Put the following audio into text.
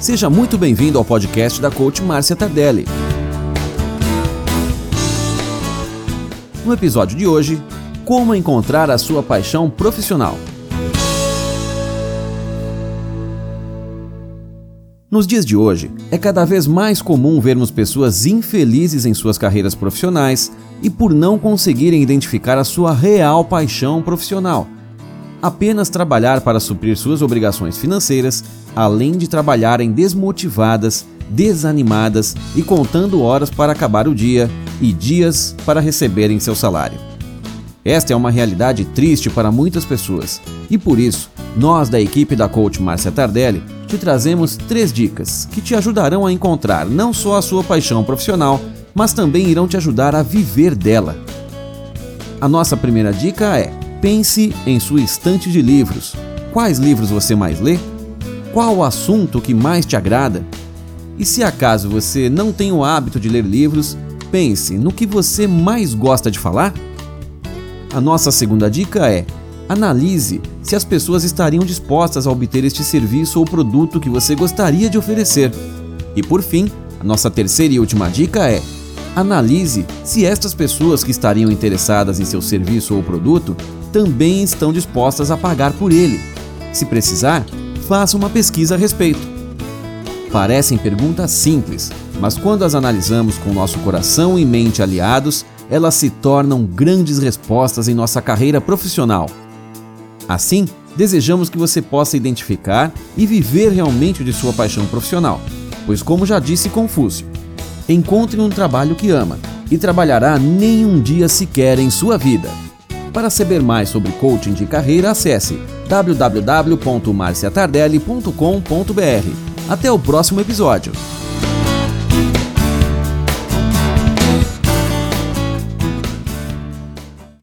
Seja muito bem-vindo ao podcast da coach Márcia Tardelli. No episódio de hoje, como encontrar a sua paixão profissional. Nos dias de hoje, é cada vez mais comum vermos pessoas infelizes em suas carreiras profissionais e por não conseguirem identificar a sua real paixão profissional. Apenas trabalhar para suprir suas obrigações financeiras, além de trabalharem desmotivadas, desanimadas e contando horas para acabar o dia e dias para receberem seu salário. Esta é uma realidade triste para muitas pessoas e por isso, nós da equipe da coach Márcia Tardelli te trazemos três dicas que te ajudarão a encontrar não só a sua paixão profissional, mas também irão te ajudar a viver dela. A nossa primeira dica é: pense em sua estante de livros. Quais livros você mais lê? Qual o assunto que mais te agrada? E se acaso você não tem o hábito de ler livros, pense no que você mais gosta de falar. A nossa segunda dica é: analise se as pessoas estariam dispostas a obter este serviço ou produto que você gostaria de oferecer. E por fim, a nossa terceira e última dica é: analise se estas pessoas que estariam interessadas em seu serviço ou produto também estão dispostas a pagar por ele. Se precisar, faça uma pesquisa a respeito. Parecem perguntas simples, mas quando as analisamos com nosso coração e mente aliados, elas se tornam grandes respostas em nossa carreira profissional. Assim, desejamos que você possa identificar e viver realmente de sua paixão profissional, pois, como já disse Confúcio, encontre um trabalho que ama e trabalhará nem um dia sequer em sua vida. Para saber mais sobre coaching de carreira, acesse www.marciatardelli.com.br. Até o próximo episódio.